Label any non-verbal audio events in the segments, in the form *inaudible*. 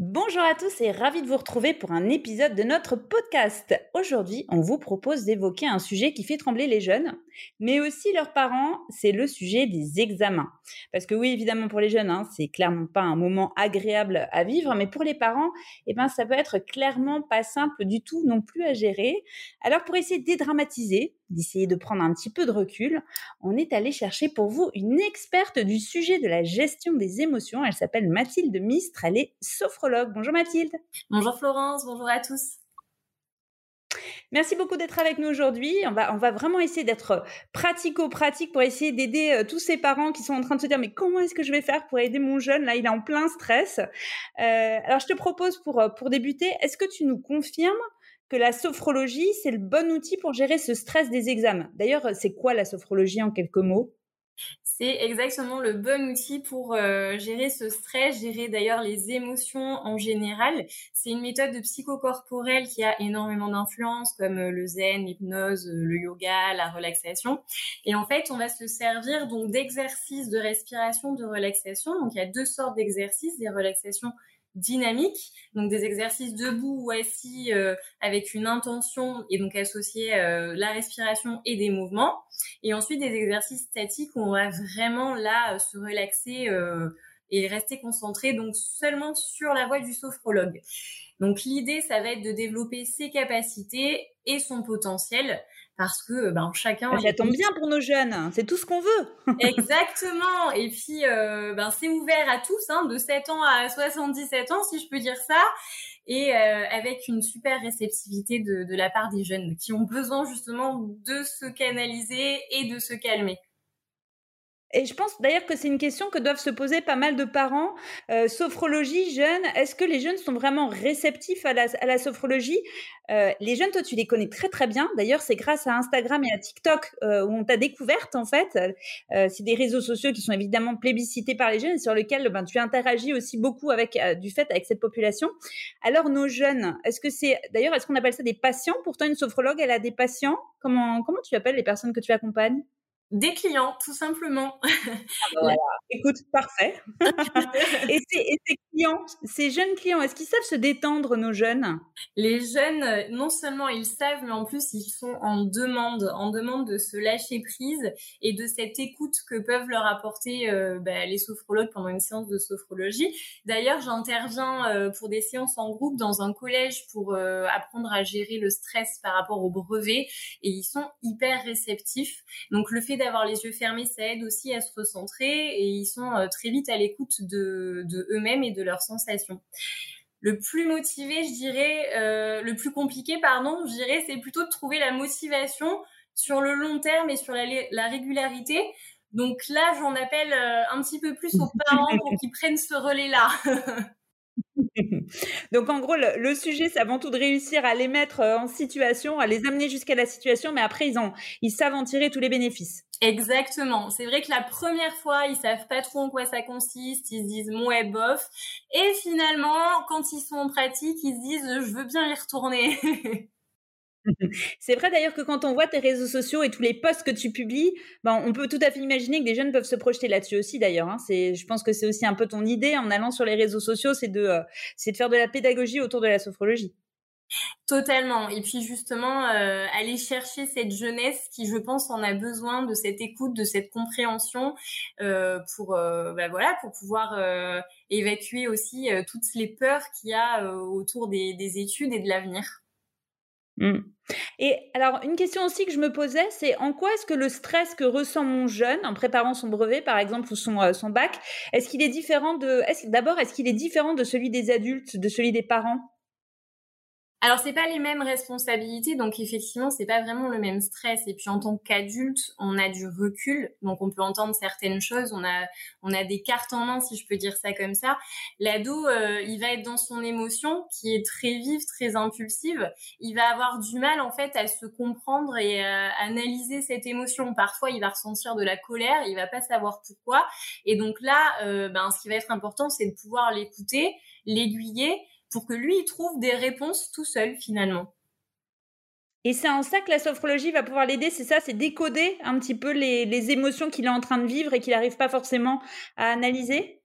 Bonjour à tous et ravi de vous retrouver pour un épisode de notre podcast. Aujourd'hui, on vous propose d'évoquer un sujet qui fait trembler les jeunes, mais aussi leurs parents, c'est le sujet des examens. Parce que oui, évidemment pour les jeunes, hein, c'est clairement pas un moment agréable à vivre, mais pour les parents, eh ben, ça peut être clairement pas simple du tout non plus à gérer. Alors pour essayer de dédramatiser, d'essayer de prendre un petit peu de recul, on est allé chercher pour vous une experte du sujet de la gestion des émotions. Elle s'appelle Mathilde Mistre, elle est sophrologue. Bonjour Mathilde. Bonjour Florence, bonjour à tous. Merci beaucoup d'être avec nous aujourd'hui. On va, on va vraiment essayer d'être pratico-pratique pour essayer d'aider euh, tous ces parents qui sont en train de se dire mais comment est-ce que je vais faire pour aider mon jeune? Là, il est en plein stress. Euh, alors, je te propose pour, euh, pour débuter, est-ce que tu nous confirmes que la sophrologie, c'est le bon outil pour gérer ce stress des examens? D'ailleurs, c'est quoi la sophrologie en quelques mots? C'est exactement le bon outil pour euh, gérer ce stress, gérer d'ailleurs les émotions en général. C'est une méthode de psychocorporelle qui a énormément d'influence comme euh, le zen, l'hypnose, euh, le yoga, la relaxation. Et en fait, on va se servir donc d'exercices de respiration, de relaxation. Donc il y a deux sortes d'exercices, des relaxations dynamiques, donc des exercices debout ou assis euh, avec une intention et donc associer euh, la respiration et des mouvements. Et ensuite des exercices statiques où on va vraiment là euh, se relaxer et rester concentré donc seulement sur la voix du sophrologue. Donc l'idée, ça va être de développer ses capacités et son potentiel parce que ben chacun. Ça tombe bien pour nos jeunes, hein. c'est tout ce qu'on veut. *laughs* Exactement. Et puis euh, ben c'est ouvert à tous, hein, de 7 ans à 77 ans, si je peux dire ça, et euh, avec une super réceptivité de, de la part des jeunes qui ont besoin justement de se canaliser et de se calmer. Et je pense d'ailleurs que c'est une question que doivent se poser pas mal de parents. Euh, sophrologie, jeunes, est-ce que les jeunes sont vraiment réceptifs à la, à la sophrologie? Euh, Les jeunes, toi, tu les connais très très bien. D'ailleurs, c'est grâce à Instagram et à TikTok euh, où on t'a découverte en fait. Euh, c'est des réseaux sociaux qui sont évidemment plébiscités par les jeunes et sur lesquels ben, tu interagis aussi beaucoup avec euh, du fait avec cette population. Alors nos jeunes, est-ce que c'est d'ailleurs est-ce qu'on appelle ça des patients? Pourtant, une sophrologue, elle a des patients. Comment comment tu appelles les personnes que tu accompagnes? Des clients, tout simplement. *laughs* Ah bah Écoute, parfait. *laughs* et, ces, clients, ces jeunes clients, est-ce qu'ils savent se détendre, nos jeunes? Les jeunes, euh, non seulement ils savent, mais en plus ils sont en demande, en demande de se lâcher prise et de cette écoute que peuvent leur apporter euh, bah, les sophrologues pendant une séance de sophrologie. D'ailleurs, j'interviens euh, pour des séances en groupe dans un collège pour apprendre à gérer le stress par rapport au brevet et ils sont hyper réceptifs. Donc le fait d'avoir les yeux fermés, ça aide aussi à se recentrer et ils sont euh, très vite à l'écoute de, eux-mêmes et de leurs sensations. Le plus motivé, je dirais, euh, le plus compliqué, pardon, je dirais, c'est plutôt de trouver la motivation sur le long terme et sur la, la régularité. Donc là, j'en appelle euh, un petit peu plus aux *laughs* parents pour qu'ils prennent ce relais-là. *laughs* *laughs* Donc en gros, le, sujet, c'est avant tout de réussir à les mettre euh, en situation, à les amener jusqu'à la situation, mais après, ils, ont, ils savent en tirer tous les bénéfices. Exactement. C'est vrai que la première fois, ils savent pas trop en quoi ça consiste, ils se disent ouais bof, et finalement, quand ils sont en pratique, ils se disent je veux bien y retourner. *laughs* C'est vrai d'ailleurs que quand on voit tes réseaux sociaux et tous les posts que tu publies, ben, on peut tout à fait imaginer que des jeunes peuvent se projeter là-dessus aussi d'ailleurs. Hein. je pense que c'est aussi un peu ton idée en allant sur les réseaux sociaux, c'est de, euh, faire de la pédagogie autour de la sophrologie. Totalement. Et puis justement, euh, aller chercher cette jeunesse qui, je pense, en a besoin de cette écoute, de cette compréhension euh, pour, ben voilà, pour pouvoir évacuer aussi toutes les peurs qu'il y a autour des études et de l'avenir. Mmh. Et alors, une question aussi que je me posais, c'est en quoi est-ce que le stress que ressent mon jeune en préparant son brevet, par exemple, ou son, euh, son bac, est-ce qu'il est différent de. D'abord, est-ce qu'il est différent de celui des adultes, de celui des parents? Alors c'est pas les mêmes responsabilités, donc effectivement c'est pas vraiment le même stress. Et puis en tant qu'adulte, on a du recul, donc on peut entendre certaines choses, on a on a des cartes en main si je peux dire ça comme ça. L'ado, euh, il va être dans son émotion qui est très vive, très impulsive. Il va avoir du mal en fait à se comprendre et à analyser cette émotion. Parfois il va ressentir de la colère, il va pas savoir pourquoi. Et donc là, euh, ben ce qui va être important, c'est de pouvoir l'écouter, l'aiguiller pour que lui, il trouve des réponses tout seul finalement. Et c'est en ça que la sophrologie va pouvoir l'aider, c'est ça, c'est décoder un petit peu les, émotions qu'il est en train de vivre et qu'il n'arrive pas forcément à analyser?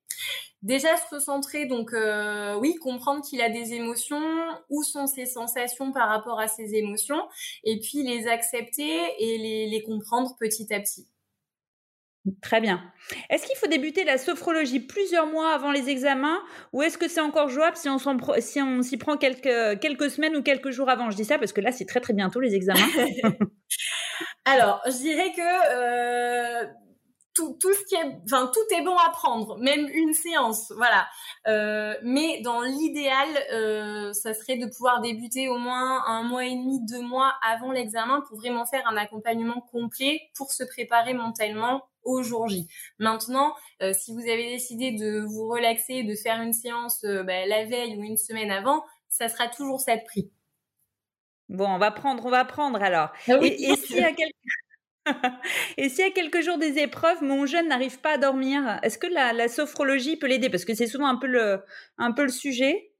Déjà se recentrer, donc euh, oui, comprendre qu'il a des émotions, où sont ses sensations par rapport à ses émotions, et puis les accepter et les comprendre petit à petit. Très bien. Est-ce qu'il faut débuter la sophrologie plusieurs mois avant les examens ou est-ce que c'est encore jouable si on s'y prend quelques, semaines ou quelques jours avant? Je dis ça parce que là, c'est très très bientôt les examens. *laughs* Alors, je dirais que euh, tout, ce qui est, tout est bon à prendre, même une séance, voilà. Euh, mais dans l'idéal, euh, ça serait de pouvoir débuter au moins un mois et demi, deux mois avant l'examen pour vraiment faire un accompagnement complet pour se préparer mentalement au jour J. Maintenant, euh, si vous avez décidé de vous relaxer, de faire une séance euh, bah, la veille ou une semaine avant, ça sera toujours ça de prix. Bon, on va prendre, on va prendre alors. Ah et, et s'il y a quelques... *laughs* Et s'il y a quelques jours des épreuves, mon jeune n'arrive pas à dormir, est-ce que la, sophrologie peut l'aider? Parce que c'est souvent un peu le, un peu le sujet.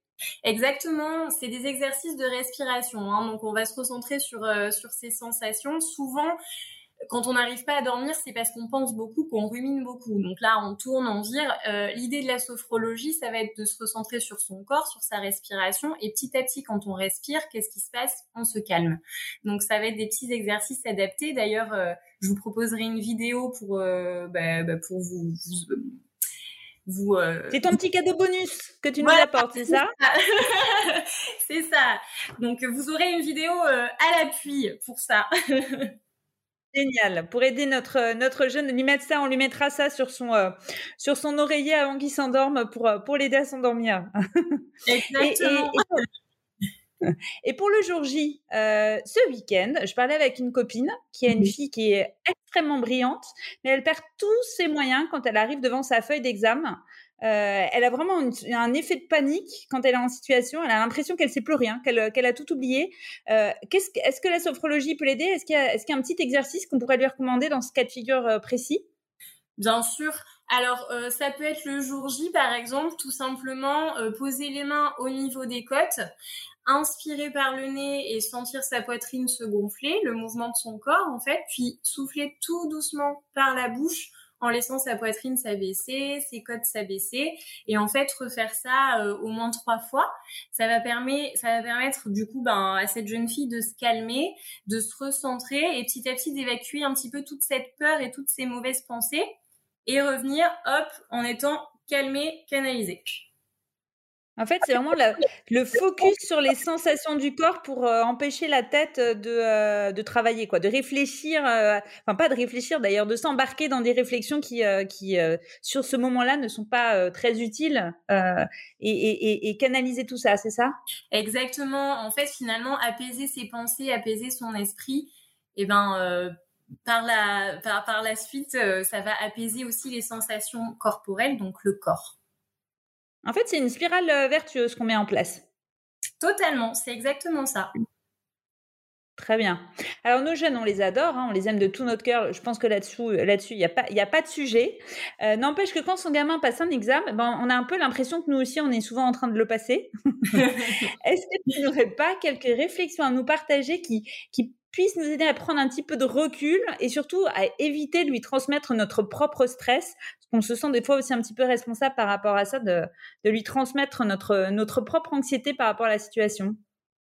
Exactement, c'est des exercices de respiration. Hein. donc on va se recentrer sur, euh, sur ces sensations. Souvent, quand on n'arrive pas à dormir, c'est parce qu'on pense beaucoup, qu'on rumine beaucoup. Donc là, on tourne, on vire. Euh, l'idée de la sophrologie, ça va être de se recentrer sur son corps, sur sa respiration. Et petit à petit, quand on respire, qu'est-ce qui se passe? On se calme. Donc ça va être des petits exercices adaptés. D'ailleurs, euh, je vous proposerai une vidéo pour, euh, bah, bah, pour vous, vous C'est ton petit cadeau bonus que tu nous apportes, c'est ça? *laughs* C'est ça. Donc vous aurez une vidéo à l'appui pour ça. *laughs* Génial. Pour aider notre, notre jeune, lui mettre ça, on lui mettra ça sur son, euh, sur son oreiller avant qu'il s'endorme pour, euh, pour l'aider à s'endormir. *laughs* Exactement. *laughs* Et, pour le jour J, euh, ce week-end, je parlais avec une copine qui a une fille qui est extrêmement brillante, mais elle perd tous ses moyens quand elle arrive devant sa feuille d'examen. Euh, elle a vraiment un effet de panique quand elle est en situation. Elle a l'impression qu'elle sait plus rien, qu'elle a tout oublié. Euh, est-ce que la sophrologie peut l'aider? Est-ce qu'il y, a un petit exercice qu'on pourrait lui recommander dans ce cas de figure euh, précis? Bien sûr. Alors, ça peut être le jour J, par exemple, tout simplement poser les mains au niveau des côtes, inspirer par le nez et sentir sa poitrine se gonfler, le mouvement de son corps, en fait, puis souffler tout doucement par la bouche en laissant sa poitrine s'abaisser, ses côtes s'abaisser, et en fait refaire ça euh, au moins trois fois. Ça va permettre, ça va permettre du coup ben, à cette jeune fille de se calmer, de se recentrer et petit à petit d'évacuer un petit peu toute cette peur et toutes ces mauvaises pensées et revenir hop en étant calmée, canalisée. En fait, c'est vraiment le focus sur les sensations du corps pour euh, empêcher la tête de, de, travailler, quoi, de réfléchir, enfin pas de réfléchir d'ailleurs, de s'embarquer dans des réflexions qui, qui sur ce moment-là, ne sont pas très utiles et, et, et, canaliser tout ça, c'est ça? Exactement. En fait, finalement, apaiser ses pensées, apaiser son esprit, et eh ben par la, par, par la suite, ça va apaiser aussi les sensations corporelles, donc le corps. En fait, c'est une spirale euh, vertueuse qu'on met en place. Totalement, c'est exactement ça. Très bien. Alors nos jeunes, on les adore, hein, on les aime de tout notre cœur. Je pense que là-dessus, euh, là-dessus, il n'y a pas, il a pas de sujet. Euh, n'empêche que quand son gamin passe un examen, ben, on a un peu l'impression que nous aussi, on est souvent en train de le passer. *laughs* Est-ce que tu n'aurais pas quelques réflexions à nous partager qui, qui puisse nous aider à prendre un petit peu de recul et surtout à éviter de lui transmettre notre propre stress, parce qu'on se sent des fois aussi un petit peu responsable par rapport à ça, de, de lui transmettre notre, notre propre anxiété par rapport à la situation.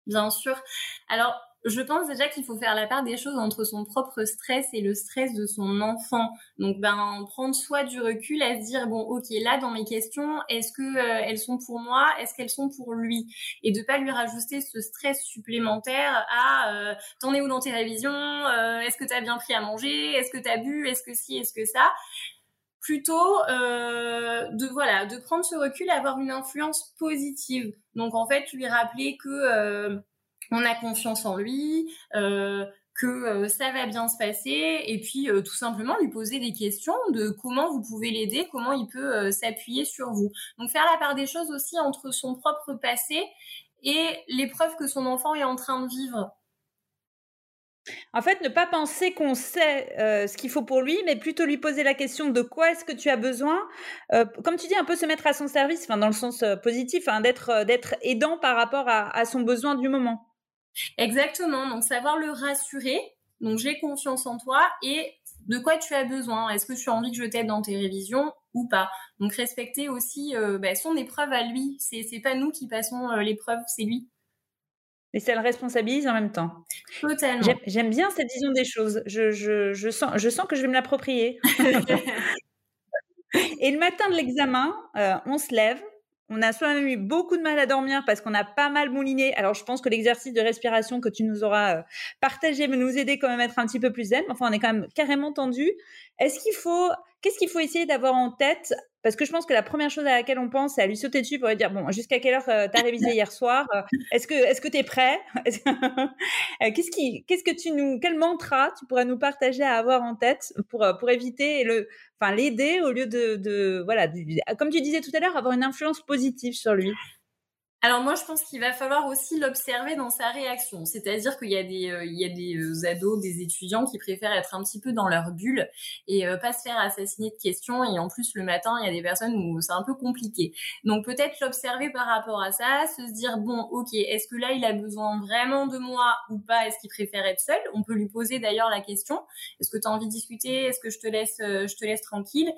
Bien sûr. Alors, je pense déjà qu'il faut faire la part des choses entre son propre stress et le stress de son enfant. Donc, ben, prendre soit du recul à se dire bon, ok, là, dans mes questions, est-ce que euh, elles sont pour moi, est-ce qu'elles sont pour lui, et de pas lui rajouter ce stress supplémentaire à euh, t'en es où dans tes révisions, euh, est-ce que t'as bien pris à manger, est-ce que t'as bu, est-ce que si, est-ce que ça? Plutôt euh, de voilà de prendre ce recul avoir une influence positive. Donc en fait lui rappeler que on a confiance en lui, euh, que euh, ça va bien se passer, et puis tout simplement lui poser des questions de comment vous pouvez l'aider, comment il peut s'appuyer sur vous. Donc faire la part des choses aussi entre son propre passé et l'épreuve que son enfant est en train de vivre. En fait, ne pas penser qu'on sait euh, ce qu'il faut pour lui, mais plutôt lui poser la question de quoi est-ce que tu as besoin. Euh, comme tu dis, un peu se mettre à son service, enfin dans le sens euh, positif, hein, d'être d'être aidant par rapport à, son besoin du moment. Exactement. Donc savoir le rassurer. Donc j'ai confiance en toi et de quoi tu as besoin. Est-ce que tu as envie que je t'aide dans tes révisions ou pas? Donc respecter aussi bah, son épreuve à lui. C'est c'est pas nous qui passons l'épreuve, c'est lui. Et ça le responsabilise en même temps. Totalement. J'aime bien cette vision des choses. Je, je, je, sens, je sens que je vais me l'approprier. *laughs* Et le matin de l'examen, euh, on se lève. On a soit même eu beaucoup de mal à dormir parce qu'on a pas mal mouliné. Alors, je pense que l'exercice de respiration que tu nous auras euh, partagé va nous aider quand même à être un petit peu plus zen. Enfin, on est quand même carrément tendu. Est-ce qu'il faut, qu'est-ce qu'il faut essayer d'avoir en tête parce que je pense que la première chose à laquelle on pense, c'est à lui sauter dessus pour lui dire bon, jusqu'à quelle heure euh, tu as *laughs* révisé hier soir euh, Est-ce que est-ce que tu es prêt *laughs* euh, Qu'est-ce qui qu'est-ce que tu nous quel mantra tu pourrais nous partager à avoir en tête pour pour éviter le enfin l'aider au lieu de, de voilà, comme tu disais tout à l'heure avoir une influence positive sur lui? Alors moi, je pense qu'il va falloir aussi l'observer dans sa réaction. C'est-à-dire qu'il y a des, euh, il y a des euh, ados, des étudiants qui préfèrent être un petit peu dans leur bulle et euh, pas se faire assassiner de questions. Et en plus, le matin, il y a des personnes où c'est un peu compliqué. Donc peut-être l'observer par rapport à ça, se dire bon, ok, est-ce que là, il a besoin vraiment de moi ou pas? Est-ce qu'il préfère être seul? On peut lui poser d'ailleurs la question est-ce que tu as envie de discuter? Est-ce que je te laisse, je te laisse tranquille?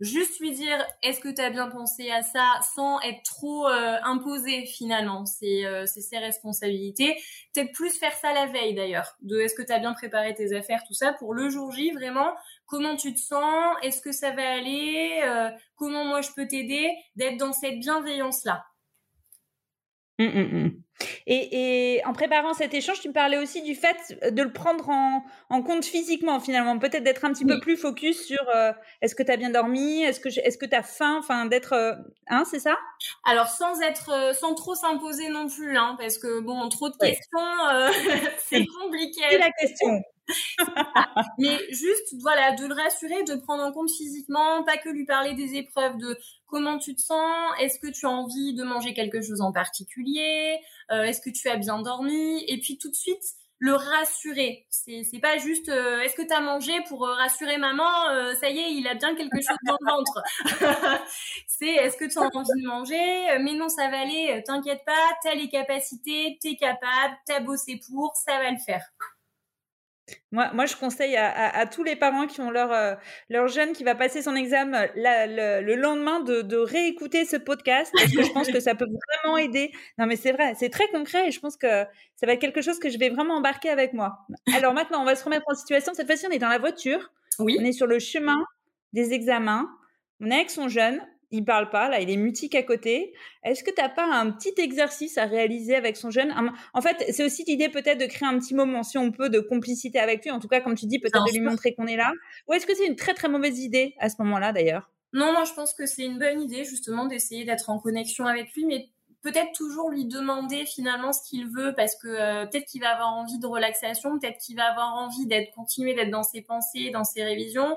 Juste lui dire est-ce que tu as bien pensé à ça sans être trop euh, imposé finalement. C'est euh, ses responsabilités. Peut-être plus faire ça la veille d'ailleurs de est-ce que tu as bien préparé tes affaires tout ça pour le jour J vraiment comment tu te sens est-ce que ça va aller euh, comment moi je peux t'aider d'être dans cette bienveillance là mmh, mmh, Et, en préparant cet échange, tu me parlais aussi du fait de le prendre en, compte physiquement, finalement. Peut-être d'être un petit peu plus focus sur euh, est-ce que tu as bien dormi Est-ce que, est-ce que tu as faim Enfin, d'être. Euh, hein, c'est ça? Alors, sans être. Euh, sans trop s'imposer non plus, hein, parce que, bon, trop de questions, *laughs* c'est compliqué. C'est la question. *laughs* Mais juste, voilà, de le rassurer, de le prendre en compte physiquement, pas que lui parler des épreuves, de comment tu te sens, est-ce que tu as envie de manger quelque chose en particulier, euh, est-ce que tu as bien dormi, et puis tout de suite le rassurer. C'est c'est pas juste euh, est-ce que tu as mangé pour euh, rassurer maman, ça y est, il a bien quelque chose dans le ventre. *laughs* c'est est-ce que tu as envie de manger? Mais non, ça va aller, t'inquiète pas, tu as les capacités, tu es capable, tu as bossé pour, ça va le faire. Moi, moi, je conseille à, tous les parents qui ont leur, euh, leur jeune qui va passer son examen le, lendemain de, réécouter ce podcast parce que je pense que ça peut vraiment *laughs* aider. Non, mais c'est vrai, c'est très concret et je pense que ça va être quelque chose que je vais vraiment embarquer avec moi. Alors maintenant, on va se remettre en situation. Cette fois-ci, on est dans la voiture. Oui. On est sur le chemin des examens. On est avec son jeune il parle pas, là, il est mutique à côté. Est-ce que tu n'as pas un petit exercice à réaliser avec son jeune? En fait, c'est aussi l'idée peut-être de créer un petit moment, si on peut, de complicité avec lui. En tout cas, comme tu dis, peut-être de lui montrer qu'on est là. Ou est-ce que c'est une très très mauvaise idée à ce moment-là, d'ailleurs? Non, moi je pense que c'est une bonne idée, justement, d'essayer d'être en connexion avec lui, mais peut-être toujours lui demander finalement ce qu'il veut parce que euh, peut-être qu'il va avoir envie de relaxation, peut-être qu'il va avoir envie d'être continuer d'être dans ses pensées, dans ses révisions.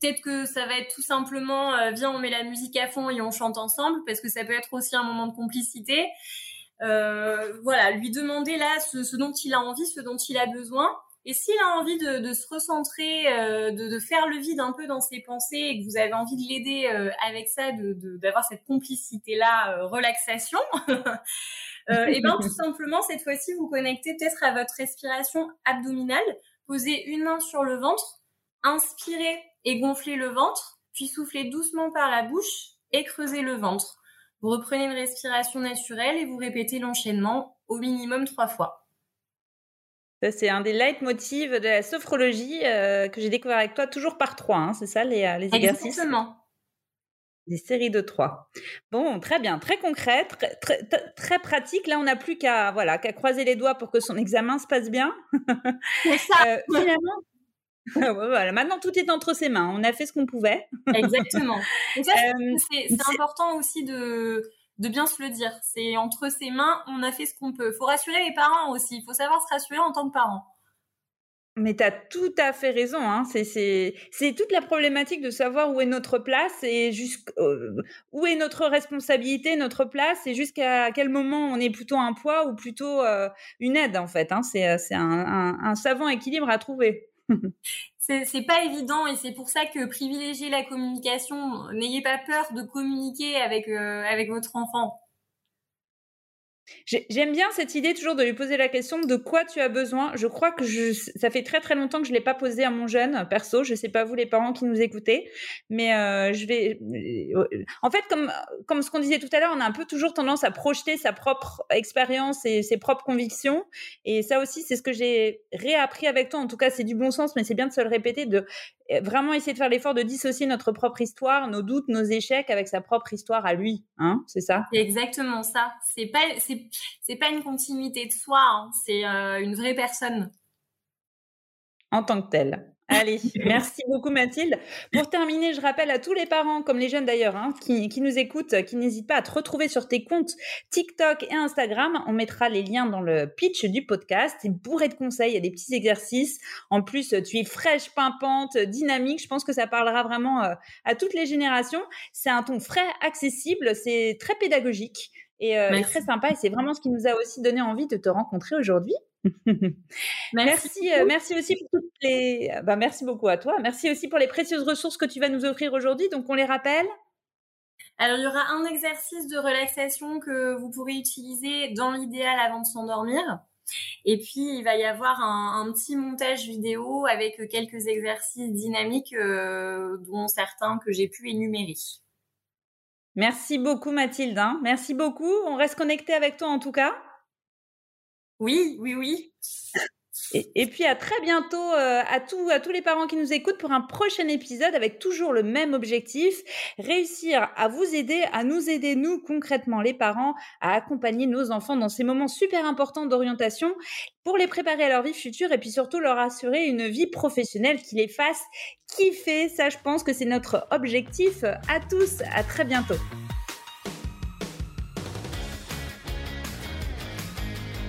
Peut-être que ça va être tout simplement euh, viens on met la musique à fond et on chante ensemble parce que ça peut être aussi un moment de complicité. Euh, voilà, lui demander là ce dont il a envie, ce dont il a besoin et s'il a envie de, de se recentrer, euh, de, de, faire le vide un peu dans ses pensées et que vous avez envie de l'aider euh, avec ça, d'avoir cette complicité-là, euh, relaxation, *laughs* et bien tout *laughs* simplement, cette fois-ci, vous connectez peut-être à votre respiration abdominale. Posez une main sur le ventre, inspirez et gonflez le ventre, puis soufflez doucement par la bouche et creusez le ventre. Vous reprenez une respiration naturelle et vous répétez l'enchaînement au minimum trois fois c'est un des leitmotivs de la sophrologie euh, que j'ai découvert avec toi, toujours par trois, hein, c'est ça les, euh, les exercices? Exactement. Des séries de trois. Bon, très bien, très concret, très, très, pratique. Là, on n'a plus qu'à voilà, qu'à croiser les doigts pour que son examen se passe bien. C'est *laughs* ça. Euh, *laughs* finalement, voilà, maintenant tout est entre ses mains. On a fait ce qu'on pouvait. Exactement. *laughs* c'est important aussi de de bien se le dire. C'est entre ses mains, on a fait ce qu'on peut. Faut rassurer les parents aussi. Il faut savoir se rassurer en tant que parent. Mais tu as tout à fait raison. Hein. C'est toute la problématique de savoir où est notre place et euh, où est notre responsabilité, notre place et jusqu'à quel moment on est plutôt un poids ou plutôt euh, une aide en fait. Hein. C'est un, un, un savant équilibre à trouver. C'est pas évident et c'est pour ça que privilégier la communication, n'ayez pas peur de communiquer avec euh, avec votre enfant. J'aime bien cette idée toujours de lui poser la question de quoi tu as besoin. Je crois que ça fait très très longtemps que je l'ai pas posé à mon jeune perso. Je sais pas vous les parents qui nous écoutez, mais euh, je vais. Euh, en fait, comme comme ce qu'on disait tout à l'heure, on a un peu toujours tendance à projeter sa propre expérience et ses propres convictions. Et ça aussi, c'est ce que j'ai réappris avec toi. En tout cas, c'est du bon sens, mais c'est bien de se le répéter, de vraiment essayer de faire l'effort de dissocier notre propre histoire, nos doutes, nos échecs avec sa propre histoire à lui. Hein, c'est ça? C'est exactement ça. C'est pas c'est pas une continuité de soi. Hein. C'est euh, une vraie personne. En tant que telle. Allez, merci beaucoup Mathilde. Pour terminer, je rappelle à tous les parents, comme les jeunes d'ailleurs, hein, qui, nous écoutent, qui n'hésitent pas à te retrouver sur tes comptes TikTok et Instagram. On mettra les liens dans le pitch du podcast. Une bourrée de conseils, il y a des petits exercices. En plus, tu es fraîche, pimpante, dynamique. Je pense que ça parlera vraiment euh, à toutes les générations. C'est un ton frais, accessible, c'est très pédagogique et, euh, et très sympa. Et c'est vraiment ce qui nous a aussi donné envie de te rencontrer aujourd'hui. *laughs* merci, merci, euh, aussi pour toutes les. Bah, merci beaucoup à toi. Merci aussi pour les précieuses ressources que tu vas nous offrir aujourd'hui. Donc, on les rappelle. Alors, il y aura un exercice de relaxation que vous pourrez utiliser dans l'idéal avant de s'endormir. Et puis, il va y avoir un, petit montage vidéo avec quelques exercices dynamiques, euh, dont certains que j'ai pu énumérer. Merci beaucoup, Mathilde. Hein. Merci beaucoup. On reste connecté avec toi en tout cas. Oui, oui, oui. Et, puis à très bientôt euh, à, à tous les parents qui nous écoutent pour un prochain épisode avec toujours le même objectif, réussir à vous aider, à nous aider, nous concrètement les parents, à accompagner nos enfants dans ces moments super importants d'orientation pour les préparer à leur vie future et puis surtout leur assurer une vie professionnelle qui les fasse kiffer. Ça, je pense que c'est notre objectif à tous. À très bientôt.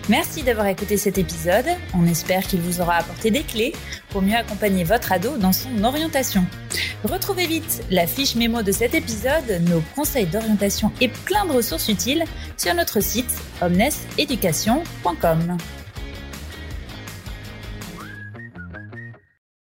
Merci d'avoir écouté cet épisode. On espère qu'il vous aura apporté des clés pour mieux accompagner votre ado dans son orientation. Retrouvez vite la fiche mémo de cet épisode, nos conseils d'orientation et plein de ressources utiles sur notre site omneseducation.com.